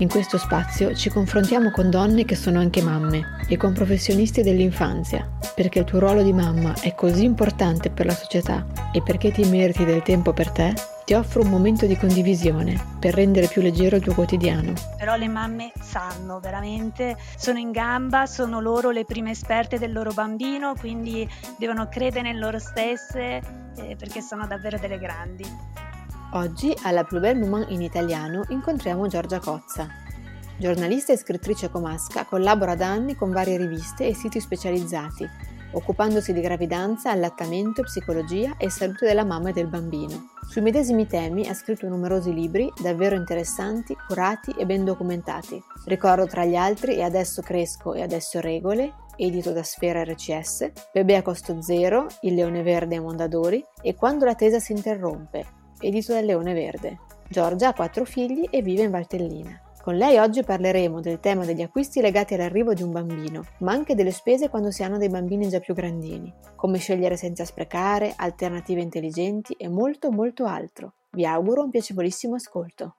In questo spazio ci confrontiamo con donne che sono anche mamme e con professionisti dell'infanzia, perché il tuo ruolo di mamma è così importante per la società e perché ti meriti del tempo per te, ti offro un momento di condivisione per rendere più leggero il tuo quotidiano. Però le mamme sanno veramente, sono in gamba, sono loro le prime esperte del loro bambino, quindi devono credere in loro stesse eh, perché sono davvero delle grandi. Oggi alla Plus Belle in italiano incontriamo Giorgia Cozza. Giornalista e scrittrice comasca, collabora da anni con varie riviste e siti specializzati, occupandosi di gravidanza, allattamento, psicologia e salute della mamma e del bambino. Sui medesimi temi ha scritto numerosi libri davvero interessanti, curati e ben documentati. Ricordo tra gli altri E adesso cresco e adesso regole, edito da Sfera RCS, Bebè a costo zero, Il leone verde a Mondadori e Quando la tesa si interrompe, edito dal Leone Verde. Giorgia ha quattro figli e vive in Valtellina. Con lei oggi parleremo del tema degli acquisti legati all'arrivo di un bambino, ma anche delle spese quando si hanno dei bambini già più grandini, come scegliere senza sprecare, alternative intelligenti e molto molto altro. Vi auguro un piacevolissimo ascolto.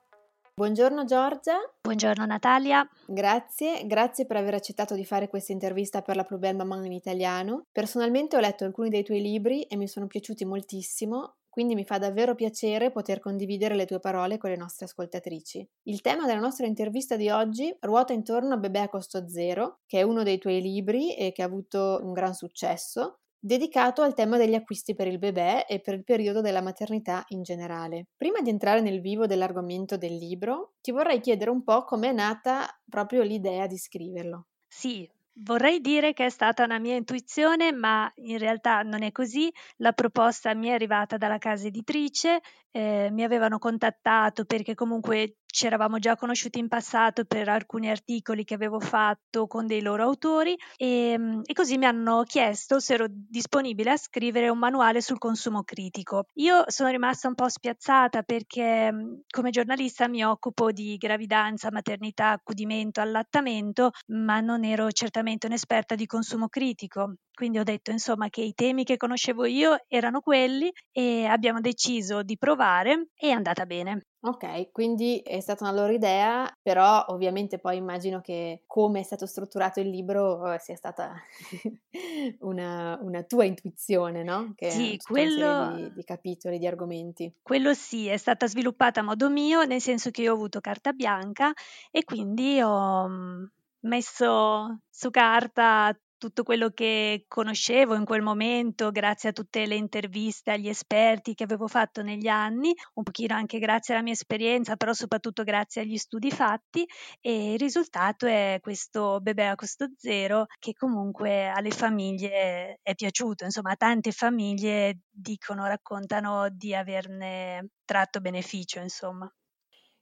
Buongiorno Giorgia. Buongiorno Natalia. Grazie, grazie per aver accettato di fare questa intervista per la Plus Belle Maman in italiano. Personalmente ho letto alcuni dei tuoi libri e mi sono piaciuti moltissimo quindi mi fa davvero piacere poter condividere le tue parole con le nostre ascoltatrici. Il tema della nostra intervista di oggi ruota intorno a Bebè a costo zero, che è uno dei tuoi libri e che ha avuto un gran successo, dedicato al tema degli acquisti per il bebè e per il periodo della maternità in generale. Prima di entrare nel vivo dell'argomento del libro, ti vorrei chiedere un po' com'è nata proprio l'idea di scriverlo. Sì, Vorrei dire che è stata una mia intuizione, ma in realtà non è così. La proposta mi è arrivata dalla casa editrice, eh, mi avevano contattato perché comunque ci eravamo già conosciuti in passato per alcuni articoli che avevo fatto con dei loro autori e, ehm, e, così mi hanno chiesto se ero disponibile a scrivere un manuale sul consumo critico. Io sono rimasta un po' spiazzata perché come giornalista mi occupo di gravidanza, maternità, accudimento, allattamento, ma non ero certamente un'esperta di consumo critico. Quindi ho detto insomma che i temi che conoscevo io erano quelli e abbiamo deciso di provare e è andata bene. Ok, quindi è stata una loro idea, però ovviamente poi immagino che come è stato strutturato il libro eh, sia stata una, una, tua intuizione, no? Che sì, quello... Di, di, capitoli, di argomenti. Quello sì, è stata sviluppata a modo mio, nel senso che io ho avuto carta bianca e quindi ho mm, messo su carta tutto quello che conoscevo in quel momento, grazie a tutte le interviste agli esperti che avevo fatto negli anni, un pochino anche grazie alla mia esperienza, però soprattutto grazie agli studi fatti e il risultato è questo bebè a costo zero che comunque alle famiglie è piaciuto, insomma tante famiglie dicono, raccontano di averne tratto beneficio, insomma.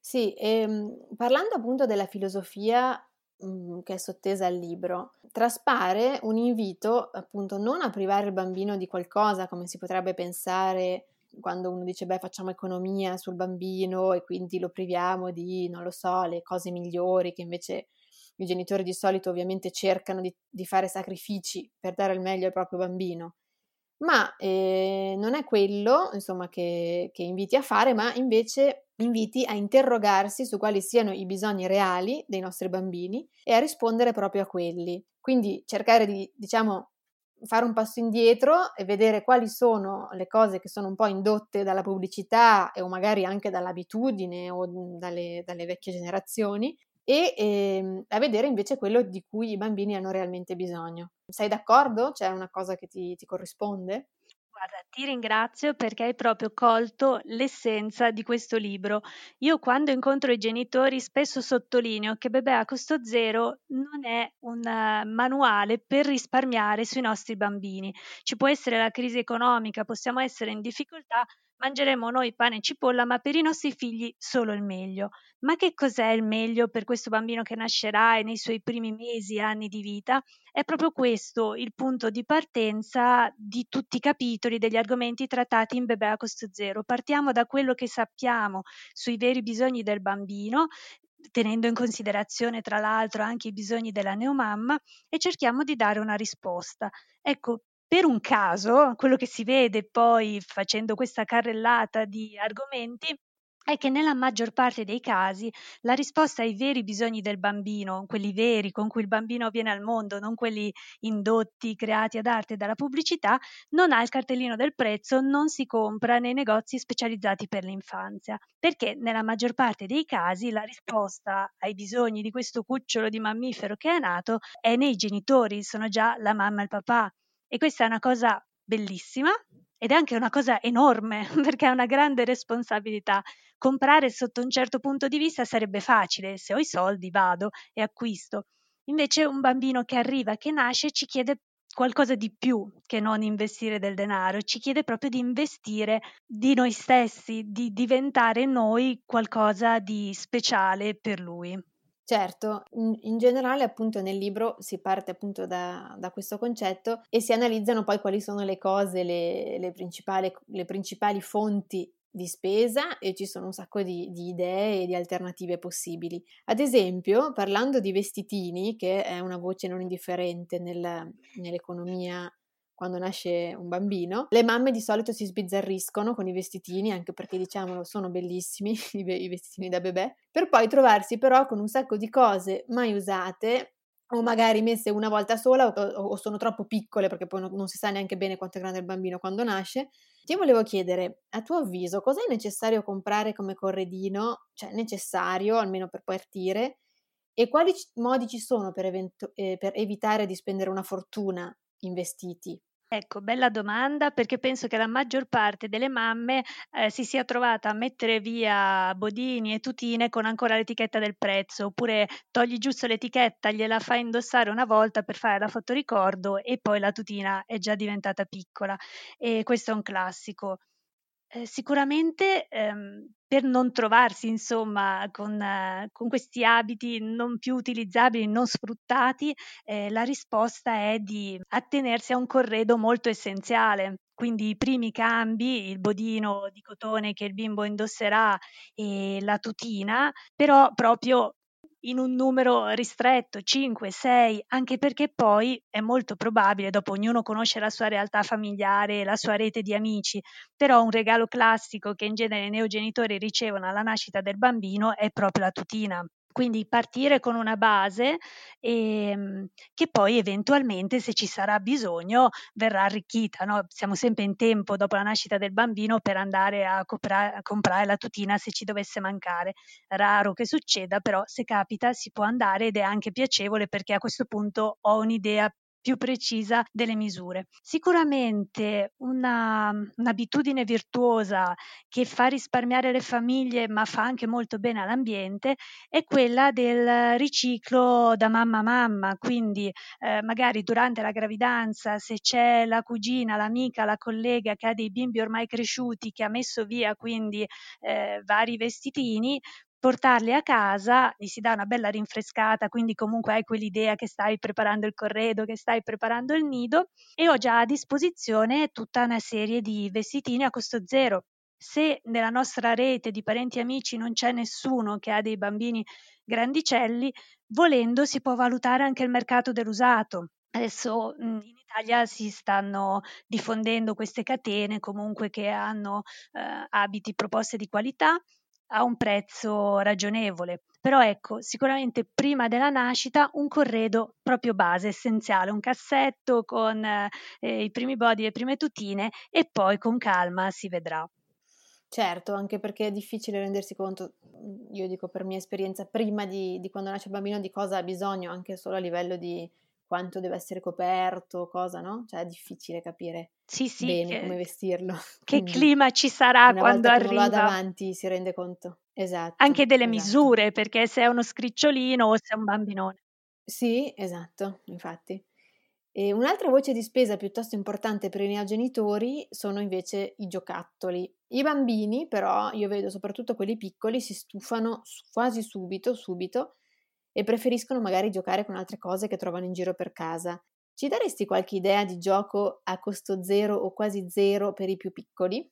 Sì, ehm, parlando appunto della filosofia che è sottesa al libro, traspare un invito appunto non a privare il bambino di qualcosa come si potrebbe pensare quando uno dice beh facciamo economia sul bambino e quindi lo priviamo di, non lo so, le cose migliori che invece i genitori di solito ovviamente cercano di, di fare sacrifici per dare il meglio al proprio bambino. Ma eh, non è quello, insomma, che, che inviti a fare, ma invece inviti a interrogarsi su quali siano i bisogni reali dei nostri bambini e a rispondere proprio a quelli. Quindi cercare di, diciamo, fare un passo indietro e vedere quali sono le cose che sono un po' indotte dalla pubblicità o magari anche dall'abitudine o dalle, dalle vecchie generazioni e ehm, a vedere invece quello di cui i bambini hanno realmente bisogno. Sei d'accordo? C'è una cosa che ti, ti corrisponde? Guarda, ti ringrazio perché hai proprio colto l'essenza di questo libro. Io quando incontro i genitori spesso sottolineo che Bebè a costo zero non è un uh, manuale per risparmiare sui nostri bambini. Ci può essere la crisi economica, possiamo essere in difficoltà, mangeremo noi pane e cipolla, ma per i nostri figli solo il meglio. Ma che cos'è il meglio per questo bambino che nascerà e nei suoi primi mesi e anni di vita? È proprio questo il punto di partenza di tutti i capitoli degli argomenti trattati in Bebè a costo zero. Partiamo da quello che sappiamo sui veri bisogni del bambino, tenendo in considerazione tra l'altro anche i bisogni della neomamma e cerchiamo di dare una risposta. Ecco, per un caso, quello che si vede poi facendo questa carrellata di argomenti è che nella maggior parte dei casi la risposta ai veri bisogni del bambino, quelli veri con cui il bambino viene al mondo, non quelli indotti, creati ad arte dalla pubblicità, non ha il cartellino del prezzo, non si compra nei negozi specializzati per l'infanzia, perché nella maggior parte dei casi la risposta ai bisogni di questo cucciolo di mammifero che è nato è nei genitori, sono già la mamma e il papà. E questa è una cosa bellissima ed è anche una cosa enorme perché è una grande responsabilità. Comprare sotto un certo punto di vista sarebbe facile, se ho i soldi vado e acquisto. Invece un bambino che arriva, che nasce, ci chiede qualcosa di più che non investire del denaro, ci chiede proprio di investire di noi stessi, di diventare noi qualcosa di speciale per lui. Certo, in, in, generale appunto nel libro si parte appunto da, da, questo concetto e si analizzano poi quali sono le cose, le, le, principali, le principali fonti di spesa e ci sono un sacco di, di, idee e di alternative possibili. Ad esempio, parlando di vestitini, che è una voce non indifferente nel, nell'economia quando nasce un bambino, le mamme di solito si sbizzarriscono con i vestitini, anche perché diciamolo sono bellissimi i vestitini da bebè, per poi trovarsi però con un sacco di cose mai usate o magari messe una volta sola o, o sono troppo piccole perché poi non, non, si sa neanche bene quanto è grande il bambino quando nasce. Ti volevo chiedere, a tuo avviso, cosa è necessario comprare come corredino, cioè necessario almeno per partire, e quali modi ci sono per, evento- eh, per evitare di spendere una fortuna in vestiti? Ecco, bella domanda perché penso che la maggior parte delle mamme eh, si sia trovata a mettere via bodini e tutine con ancora l'etichetta del prezzo, oppure togli giusto l'etichetta, gliela fai indossare una volta per fare la fotoricordo e poi la tutina è già diventata piccola. E questo è un classico. Eh, sicuramente ehm, per non trovarsi insomma con, eh, con, questi abiti non più utilizzabili, non sfruttati, eh, la risposta è di attenersi a un corredo molto essenziale. Quindi i primi cambi, il bodino di cotone che il bimbo indosserà e la tutina, però proprio in un numero ristretto, 5, 6, anche perché poi è molto probabile, dopo ognuno conosce la sua realtà familiare, la sua rete di amici, però un regalo classico che in genere i neogenitori ricevono alla nascita del bambino è proprio la tutina. Quindi partire con una base ehm, che poi eventualmente, se ci sarà bisogno, verrà arricchita. No? Siamo sempre in tempo dopo la nascita del bambino per andare a, copra- a comprare la tutina se ci dovesse mancare. Raro che succeda, però se capita si può andare ed è anche piacevole perché a questo punto ho un'idea più precisa delle misure. Sicuramente una, un'abitudine virtuosa che fa risparmiare le famiglie ma fa anche molto bene all'ambiente è quella del riciclo da mamma a mamma, quindi eh, magari durante la gravidanza se c'è la cugina, l'amica, la collega che ha dei bimbi ormai cresciuti che ha messo via quindi eh, vari vestitini, portarli a casa, gli si dà una bella rinfrescata, quindi comunque hai quell'idea che stai preparando il corredo, che stai preparando il nido e ho già a disposizione tutta una serie di vestitini a costo zero. Se nella nostra rete di parenti e amici non c'è nessuno che ha dei bambini grandicelli, volendo si può valutare anche il mercato dell'usato. Adesso in Italia si stanno diffondendo queste catene comunque che hanno eh, abiti proposte di qualità a un prezzo ragionevole. Però ecco, sicuramente prima della nascita un corredo proprio base, essenziale, un cassetto con eh, i primi body le prime tutine e poi con calma si vedrà. Certo, anche perché è difficile rendersi conto, io dico per mia esperienza, prima di, di quando nasce il bambino di cosa ha bisogno, anche solo a livello di quanto deve essere coperto, cosa, no? Cioè è difficile capire sì, sì, bene che, come vestirlo. Che Quindi, clima ci sarà quando arriva. Quando ha davanti si rende conto. Esatto. Anche delle esatto. misure, perché se è uno scricciolino o se è un bambinone. Sì, esatto, infatti. E un'altra voce di spesa piuttosto importante per i neogenitori sono invece i giocattoli. I bambini, però, io vedo soprattutto quelli piccoli, si stufano quasi subito, subito, e preferiscono magari giocare con altre cose che trovano in giro per casa. Ci daresti qualche idea di gioco a costo zero o quasi zero per i più piccoli?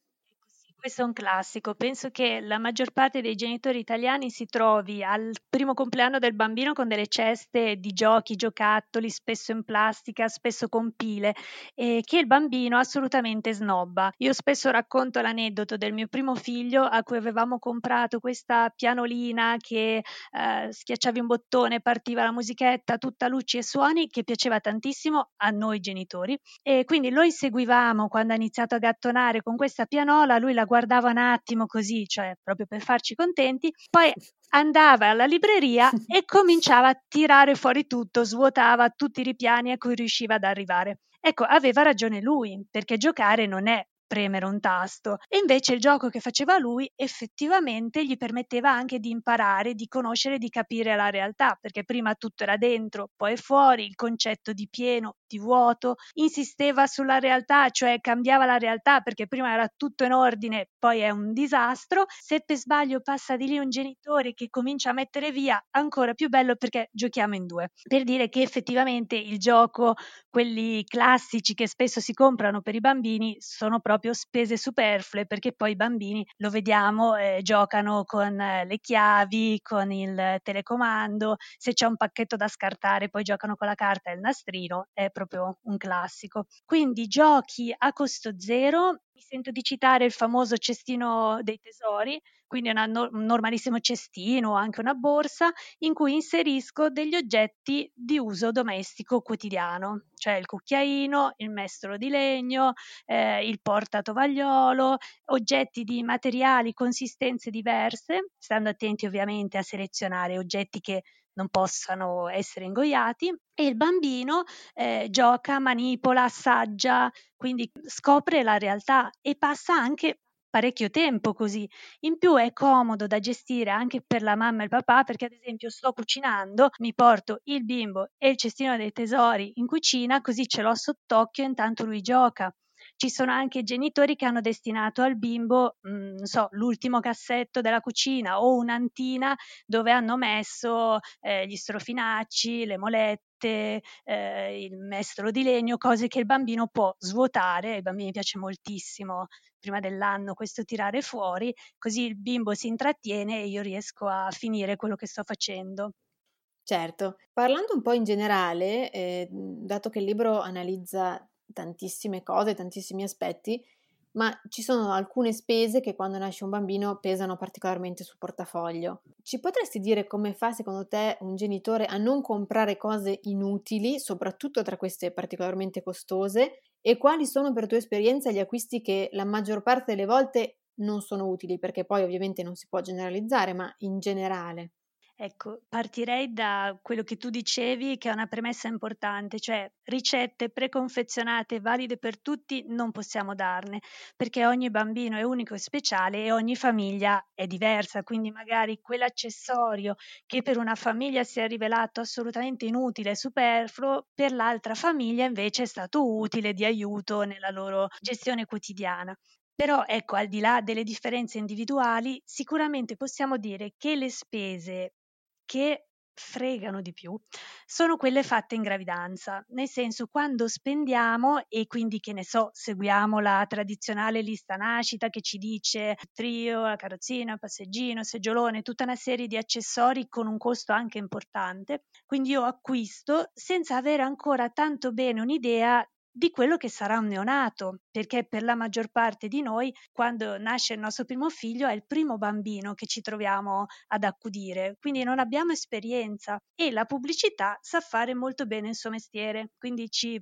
Questo è un classico. Penso che la maggior parte dei genitori italiani si trovi al primo compleanno del bambino con delle ceste di giochi, giocattoli, spesso in plastica, spesso con pile, e che il bambino assolutamente snobba. Io spesso racconto l'aneddoto del mio primo figlio a cui avevamo comprato questa pianolina che eh, schiacciavi un bottone, partiva la musichetta, tutta luci e suoni, che piaceva tantissimo a noi genitori. E quindi lo inseguivamo quando ha iniziato a gattonare con questa pianola, lui la guardava un attimo così, cioè proprio per farci contenti, poi andava alla libreria e cominciava a tirare fuori tutto, svuotava tutti i ripiani a cui riusciva ad arrivare. Ecco, aveva ragione lui, perché giocare non è premere un tasto. E invece il gioco che faceva lui effettivamente gli permetteva anche di imparare, di conoscere, di capire la realtà, perché prima tutto era dentro, poi fuori, il concetto di pieno, di vuoto, insisteva sulla realtà, cioè cambiava la realtà perché prima era tutto in ordine, poi è un disastro. Se per sbaglio passa di lì un genitore che comincia a mettere via, ancora più bello perché giochiamo in due. Per dire che effettivamente il gioco, quelli classici che spesso si comprano per i bambini, sono proprio proprio spese superflue perché poi i bambini lo vediamo eh, giocano con eh, le chiavi, con il telecomando, se c'è un pacchetto da scartare poi giocano con la carta e il nastrino, è proprio un classico. Quindi giochi a costo zero mi sento di citare il famoso cestino dei tesori, quindi una, un normalissimo cestino o anche una borsa in cui inserisco degli oggetti di uso domestico quotidiano, cioè il cucchiaino, il mestolo di legno, eh, il portatovagliolo, oggetti di materiali, consistenze diverse, stando attenti ovviamente a selezionare oggetti che non possano essere ingoiati e il bambino eh, gioca, manipola, assaggia, quindi scopre la realtà e passa anche parecchio tempo così. In più è comodo da gestire anche per la mamma e il papà perché ad esempio sto cucinando, mi porto il bimbo e il cestino dei tesori in cucina così ce l'ho sott'occhio intanto lui gioca. Ci sono anche genitori che hanno destinato al bimbo, mh, mm, so, l'ultimo cassetto della cucina o un'antina dove hanno messo eh, gli strofinacci, le molette, eh, il mestolo di legno, cose che il bambino può svuotare, ai bambini piace moltissimo prima dell'anno questo tirare fuori, così il bimbo si intrattiene e io riesco a finire quello che sto facendo. Certo, parlando un po' in generale, eh, dato che il libro analizza tantissime cose, tantissimi aspetti, ma ci sono alcune spese che quando nasce un bambino pesano particolarmente sul portafoglio. Ci potresti dire come fa secondo te un genitore a non comprare cose inutili, soprattutto tra queste particolarmente costose, e quali sono per tua esperienza gli acquisti che la maggior parte delle volte non sono utili, perché poi ovviamente non si può generalizzare, ma in generale? Ecco, partirei da quello che tu dicevi, che è una premessa importante, cioè ricette preconfezionate valide per tutti non possiamo darne, perché ogni bambino è unico e speciale e ogni famiglia è diversa, quindi magari quell'accessorio che per una famiglia si è rivelato assolutamente inutile e superfluo, per l'altra famiglia invece è stato utile di aiuto nella loro gestione quotidiana. Però ecco, al di là delle differenze individuali, sicuramente possiamo dire che le spese che fregano di più sono quelle fatte in gravidanza, nel senso quando spendiamo e quindi che ne so, seguiamo la tradizionale lista nascita che ci dice trio, la carrozzina, passeggino, seggiolone, tutta una serie di accessori con un costo anche importante. Quindi io acquisto senza avere ancora tanto bene un'idea di quello che sarà un neonato, perché per la maggior parte di noi, quando nasce il nostro primo figlio, è il primo bambino che ci troviamo ad accudire, quindi non abbiamo esperienza e la pubblicità sa fare molto bene il suo mestiere, quindi ci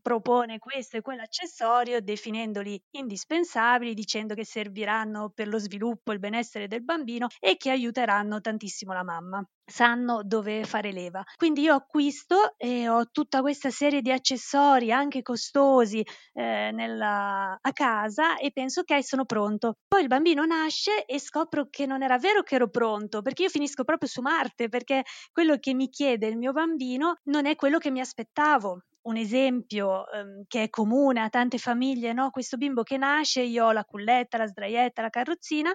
propone questo e quell'accessorio definendoli indispensabili, dicendo che serviranno per lo sviluppo e il benessere del bambino e che aiuteranno tantissimo la mamma. sanno dove fare leva. Quindi io acquisto e ho tutta questa serie di accessori anche costosi eh, nella, a casa e penso ok sono pronto. Poi il bambino nasce e scopro che non era vero che ero pronto perché io finisco proprio su Marte perché quello che mi chiede il mio bambino non è quello che mi aspettavo un esempio ehm, che è comune a tante famiglie, no? questo bimbo che nasce, io ho la culletta, la sdraietta, la carrozzina,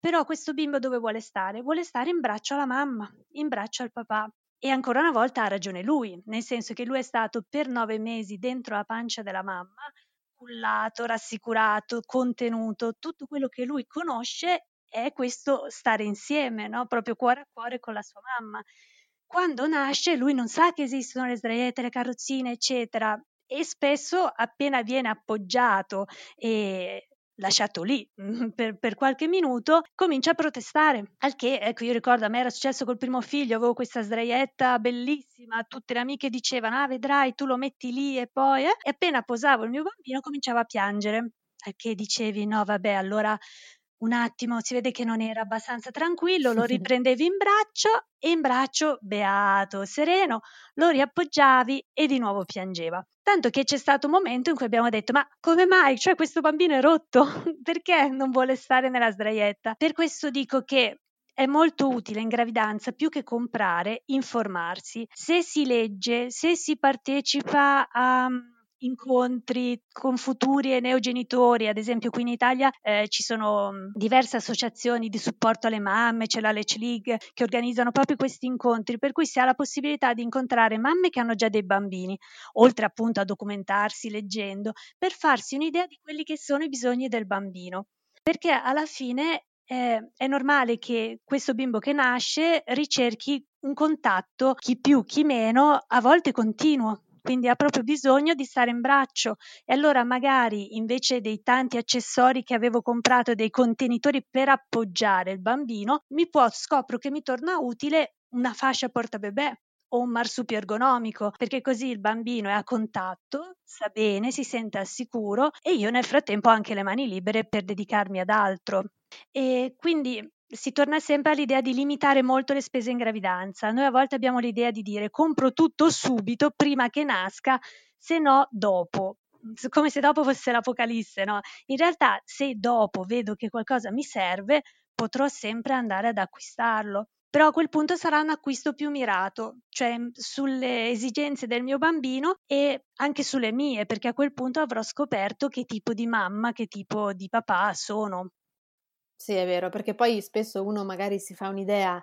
però questo bimbo dove vuole stare? Vuole stare in braccio alla mamma, in braccio al papà. E ancora una volta ha ragione lui, nel senso che lui è stato per nove mesi dentro la pancia della mamma, cullato, rassicurato, contenuto, tutto quello che lui conosce è questo stare insieme, no? proprio cuore a cuore con la sua mamma. Quando nasce lui non sa che esistono le sdraiette, le carrozzine, eccetera, e spesso appena viene appoggiato e lasciato lì per, per, qualche minuto, comincia a protestare. Al che, ecco, io ricordo, a me era successo col primo figlio, avevo questa sdraietta bellissima, tutte le amiche dicevano, ah, vedrai, tu lo metti lì e poi, eh? e appena posavo il mio bambino cominciava a piangere. Al che dicevi, no, vabbè, allora un attimo si vede che non era abbastanza tranquillo, lo riprendevi in braccio e in braccio, beato, sereno, lo riappoggiavi e di nuovo piangeva. Tanto che c'è stato un momento in cui abbiamo detto: Ma come mai? Cioè, questo bambino è rotto, perché non vuole stare nella sdraietta? Per questo dico che è molto utile in gravidanza più che comprare, informarsi. Se si legge, se si partecipa a incontri con futuri e neogenitori, ad esempio qui in Italia eh, ci sono diverse associazioni di supporto alle mamme, c'è la Lech League che organizzano proprio questi incontri, per cui si ha la possibilità di incontrare mamme che hanno già dei bambini, oltre appunto a documentarsi leggendo, per farsi un'idea di quelli che sono i bisogni del bambino. Perché alla fine eh, è normale che questo bimbo che nasce ricerchi un contatto, chi più, chi meno, a volte continuo, quindi ha proprio bisogno di stare in braccio e allora magari invece dei tanti accessori che avevo comprato, dei contenitori per appoggiare il bambino, mi può, scopro che mi torna utile una fascia porta bebè o un marsupio ergonomico, perché così il bambino è a contatto, sa bene, si sente al sicuro e io nel frattempo ho anche le mani libere per dedicarmi ad altro. E quindi si torna sempre all'idea di limitare molto le spese in gravidanza. Noi a volte abbiamo l'idea di dire compro tutto subito prima che nasca, se no dopo. Come se dopo fosse l'apocalisse, no? In realtà, se dopo vedo che qualcosa mi serve, potrò sempre andare ad acquistarlo. Però a quel punto sarà un acquisto più mirato, cioè sulle esigenze del mio bambino e anche sulle mie, perché a quel punto avrò scoperto che tipo di mamma, che tipo di papà sono. Sì, è vero, perché poi spesso uno magari si fa un'idea,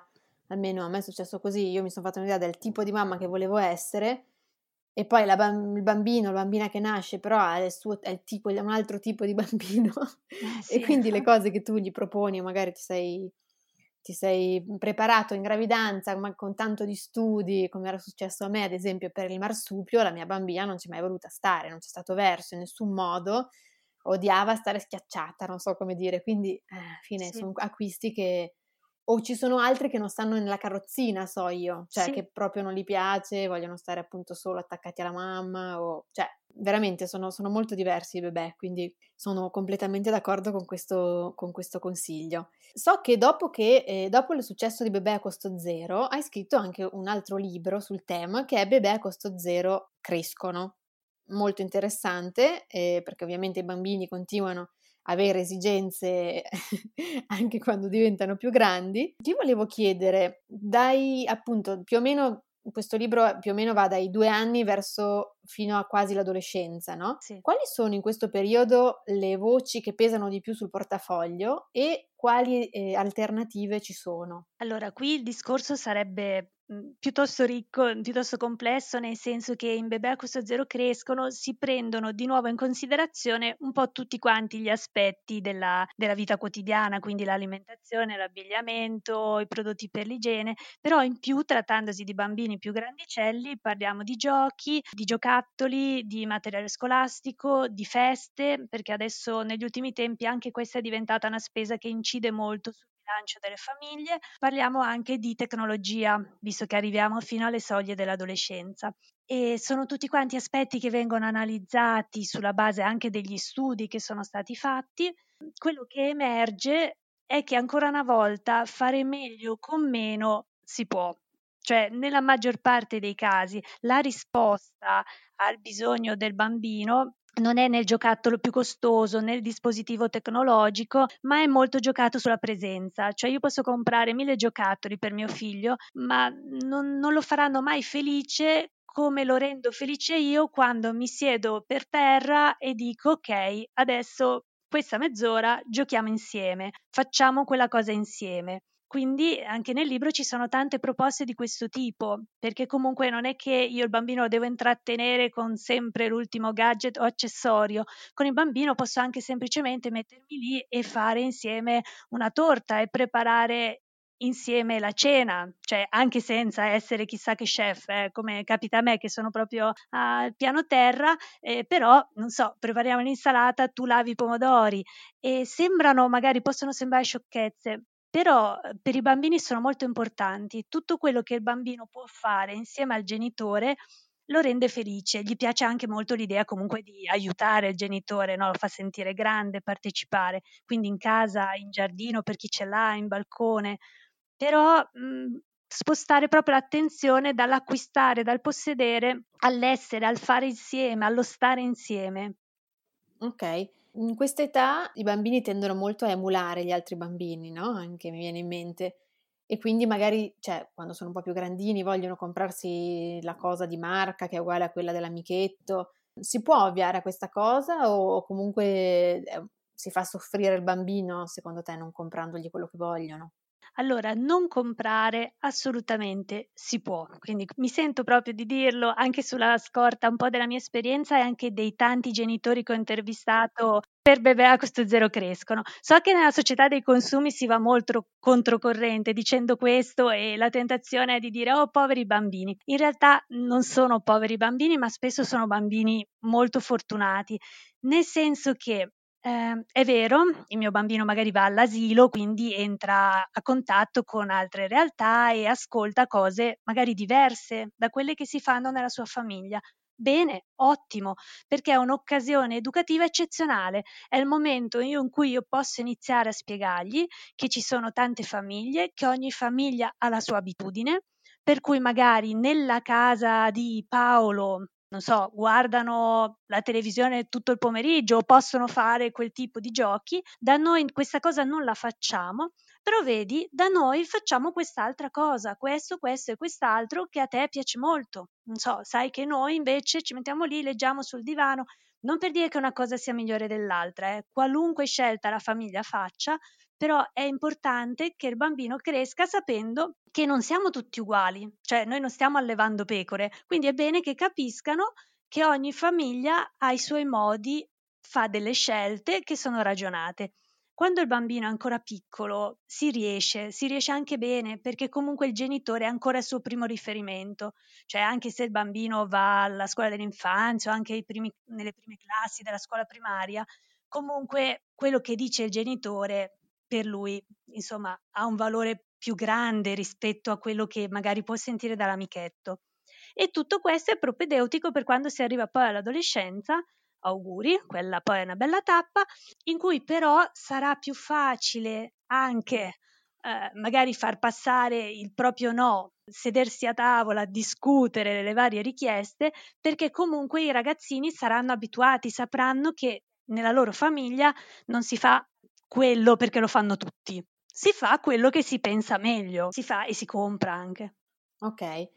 almeno a me è successo così, io mi sono fatta un'idea del tipo di mamma che volevo essere e poi la, il bambino, la bambina che nasce però è, il suo, è, il tipo, è un altro tipo di bambino eh, sì. e quindi le cose che tu gli proponi magari ti sei, ti sei preparato in gravidanza ma con tanto di studi come era successo a me ad esempio per il marsupio, la mia bambina non c'è mai voluta stare, non c'è stato verso in nessun modo odiava stare schiacciata, non so come dire, quindi eh, fine, sì. sono acquisti che... O ci sono altri che non stanno nella carrozzina, so io, cioè sì. che proprio non gli piace, vogliono stare appunto solo attaccati alla mamma, o... cioè veramente sono, sono molto diversi i bebè, quindi sono completamente d'accordo con questo, con questo consiglio. So che dopo, che eh, dopo il successo di Bebè a costo zero hai scritto anche un altro libro sul tema che è Bebè a costo zero crescono molto interessante eh, perché ovviamente i bambini continuano a avere esigenze anche quando diventano più grandi. Ti volevo chiedere, dai appunto più o meno questo libro più o meno va dai due anni verso fino a quasi l'adolescenza, no? Sì. Quali sono in questo periodo le voci che pesano di più sul portafoglio e quali eh, alternative ci sono? Allora, qui il discorso sarebbe Mhmm, piuttosto ricco, piuttosto complesso, nel senso che in Bebè a costo zero crescono, si prendono di nuovo in considerazione un po' tutti quanti gli aspetti della, della vita quotidiana, quindi l'alimentazione, l'abbigliamento, i prodotti per l'igiene, però in più trattandosi di bambini più grandicelli parliamo di giochi, di giocattoli, di materiale scolastico, di feste, perché adesso negli ultimi tempi anche questa è diventata una spesa che incide molto sul bilancio delle famiglie, parliamo anche di tecnologia, visto che arriviamo fino alle soglie dell'adolescenza. E sono tutti quanti aspetti che vengono analizzati sulla base anche degli studi che sono stati fatti. Quello che emerge è che ancora una volta fare meglio con meno si può. Cioè, nella maggior parte dei casi, la risposta al bisogno del bambino non è nel giocattolo più costoso, nel dispositivo tecnologico, ma è molto giocato sulla presenza. Cioè io posso comprare mille giocattoli per mio figlio, ma non, non lo faranno mai felice come lo rendo felice io quando mi siedo per terra e dico ok, adesso questa mezz'ora giochiamo insieme, facciamo quella cosa insieme. Quindi anche nel libro ci sono tante proposte di questo tipo, perché comunque non è che io il bambino lo devo intrattenere con sempre l'ultimo gadget o accessorio, con il bambino posso anche semplicemente mettermi lì e fare insieme una torta e preparare insieme la cena, cioè anche senza essere chissà che chef, eh, come capita a me che sono proprio al piano terra, eh, però non so, prepariamo l'insalata, tu lavi i pomodori e sembrano, magari possono sembrare sciocchezze, però per i bambini sono molto importanti. Tutto quello che il bambino può fare insieme al genitore lo rende felice, gli piace anche molto l'idea comunque di aiutare il genitore, no? lo fa sentire grande, partecipare, quindi in casa, in giardino per chi ce l'ha, in balcone, però mh, spostare proprio l'attenzione dall'acquistare, dal possedere all'essere, al fare insieme, allo stare insieme. Ok, in questa età i bambini tendono molto a emulare gli altri bambini, no? Anche mi viene in mente. E quindi magari, cioè, quando sono un po' più grandini vogliono comprarsi la cosa di marca che è uguale a quella dell'amichetto. Si può ovviare a questa cosa o comunque eh, si fa soffrire il bambino, secondo te, non comprandogli quello che vogliono? Allora, non comprare assolutamente si può, quindi mi sento proprio di dirlo anche sulla scorta un po' della mia esperienza e anche dei tanti genitori che ho intervistato per bebè a questo zero crescono. So che nella società dei consumi si va molto controcorrente dicendo questo e la tentazione è di dire oh poveri bambini. In realtà non sono poveri bambini, ma spesso sono bambini molto fortunati, nel senso che eh, è vero, il mio bambino magari va all'asilo, quindi entra a contatto con altre realtà e ascolta cose magari diverse da quelle che si fanno nella sua famiglia. Bene, ottimo, perché è un'occasione educativa eccezionale. È il momento in cui io posso iniziare a spiegargli che ci sono tante famiglie, che ogni famiglia ha la sua abitudine, per cui magari nella casa di Paolo non so, guardano la televisione tutto il pomeriggio o possono fare quel tipo di giochi. Da noi questa cosa non la facciamo, però vedi, da noi facciamo quest'altra cosa, questo, questo e quest'altro che a te piace molto. Non so, sai che noi invece ci mettiamo lì, leggiamo sul divano, non per dire che una cosa sia migliore dell'altra, eh. qualunque scelta la famiglia faccia, però è importante che il bambino cresca sapendo che non siamo tutti uguali, cioè noi non stiamo allevando pecore, quindi è bene che capiscano che ogni famiglia ha i suoi modi, fa delle scelte che sono ragionate. Quando il bambino è ancora piccolo si riesce, si riesce anche bene perché comunque il genitore è ancora il suo primo riferimento, cioè anche se il bambino va alla scuola dell'infanzia o anche primi, nelle prime classi della scuola primaria, comunque quello che dice il genitore per lui, insomma, ha un valore più grande rispetto a quello che magari può sentire dall'amichetto. E tutto questo è propedeutico per quando si arriva poi all'adolescenza, auguri, quella poi è una bella tappa, in cui però sarà più facile anche eh, magari far passare il proprio no, sedersi a tavola, discutere le varie richieste, perché comunque i ragazzini saranno abituati, sapranno che nella loro famiglia non si fa quello perché lo fanno tutti. Si fa quello che si pensa meglio, si fa e si compra anche. Ok,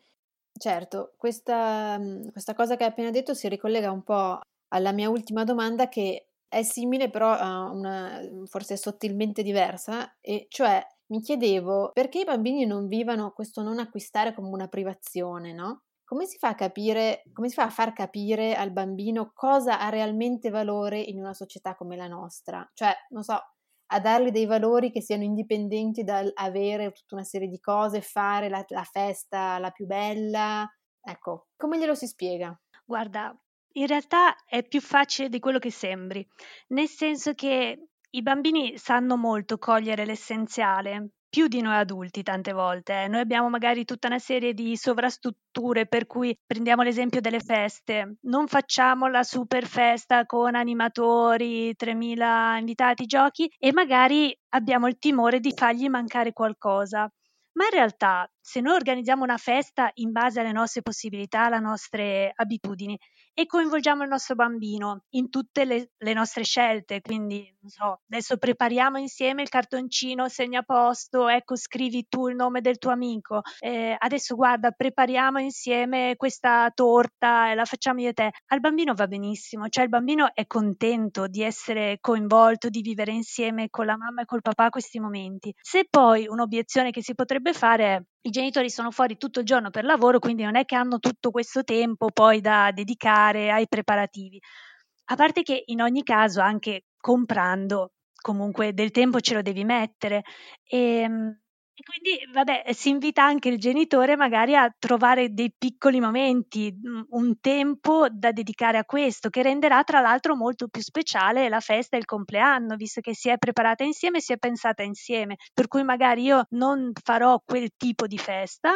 certo, questa, mhmm, questa cosa che hai appena detto si ricollega un po' alla mia ultima domanda che è simile però a una forse sottilmente diversa, e cioè mi chiedevo perché i bambini non vivano questo non acquistare come una privazione, no? Come si fa a capire, come si fa a far capire al bambino cosa ha realmente valore in una società come la nostra? Cioè, non so, a dargli dei valori che siano indipendenti dall'avere tutta una serie di cose, fare la, la festa la più bella. Ecco, come glielo si spiega? Guarda, in realtà è più facile di quello che sembri, nel senso che i bambini sanno molto cogliere l'essenziale, più di noi adulti tante volte. Eh. Noi abbiamo magari tutta una serie di sovrastrutture per cui prendiamo l'esempio delle feste, non facciamo la super festa con animatori, 3000 invitati, giochi e magari abbiamo il timore di fargli mancare qualcosa. Ma in realtà, se noi organizziamo una festa in base alle nostre possibilità, alle nostre abitudini e coinvolgiamo il nostro bambino in tutte le, le nostre scelte, quindi so, adesso prepariamo insieme il cartoncino, segna posto, ecco scrivi tu il nome del tuo amico, eh, adesso guarda prepariamo insieme questa torta e la facciamo io e te, al bambino va benissimo, cioè il bambino è contento di essere coinvolto, di vivere insieme con la mamma e col papà questi momenti. Se poi un'obiezione che si potrebbe fare è i genitori sono fuori tutto il giorno per lavoro, quindi non è che hanno tutto questo tempo poi da dedicare ai preparativi. A parte che in ogni caso, anche comprando, comunque del tempo ce lo devi mettere. E, ehm, e quindi, vabbè, si invita anche il genitore magari a trovare dei piccoli momenti, mm, un tempo da dedicare a questo, che renderà tra l'altro molto più speciale la festa e il compleanno, visto che si è preparata insieme, si è pensata insieme. Per cui magari io non farò quel tipo di festa,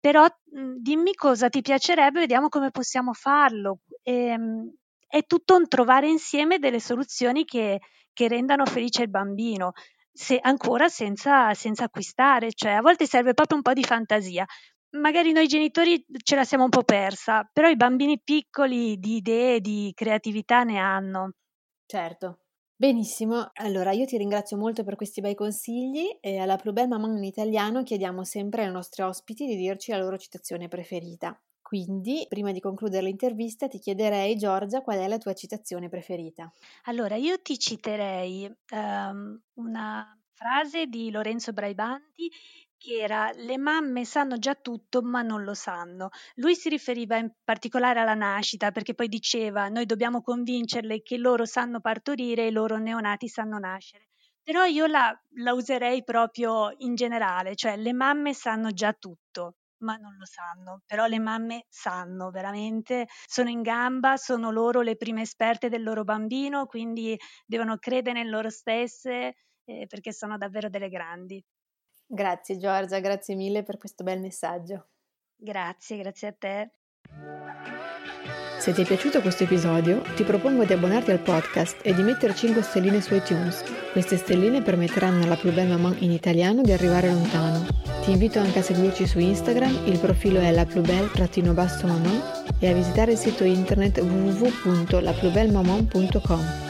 però mm, dimmi cosa ti piacerebbe, vediamo come possiamo farlo. E, ehm, è tutto un trovare insieme delle soluzioni che, che rendano felice il bambino se ancora senza, senza acquistare, cioè a volte serve proprio un po' di fantasia. Magari noi genitori ce la siamo un po' persa, però i bambini piccoli di idee, di creatività ne hanno. Certo. Benissimo, allora io ti ringrazio molto per questi bei consigli e alla Plus Belle Maman in italiano chiediamo sempre ai nostri ospiti di dirci la loro citazione preferita. Quindi, prima di concludere l'intervista, ti chiederei, Giorgia, qual è la tua citazione preferita? Allora, io ti citerei um, una frase di Lorenzo Braibanti che era le mamme sanno già tutto ma non lo sanno. Lui si riferiva in particolare alla nascita perché poi diceva noi dobbiamo convincerle che loro sanno partorire e i loro neonati sanno nascere. Però io la, la userei proprio in generale, cioè le mamme sanno già tutto ma non lo sanno, però le mamme sanno veramente, sono in gamba, sono loro le prime esperte del loro bambino, quindi devono credere in loro stesse eh, perché sono davvero delle grandi. Grazie Giorgia, grazie mille per questo bel messaggio. Grazie, grazie a te. Se ti è piaciuto questo episodio, ti propongo di abbonarti al podcast e di mettere 5 stelline su iTunes. Queste stelline permetteranno alla Plus Belle Maman in italiano di arrivare lontano. Ti invito anche a seguirci su Instagram, il profilo è la maman e a visitare il sito internet www.laplusbellemaman.com.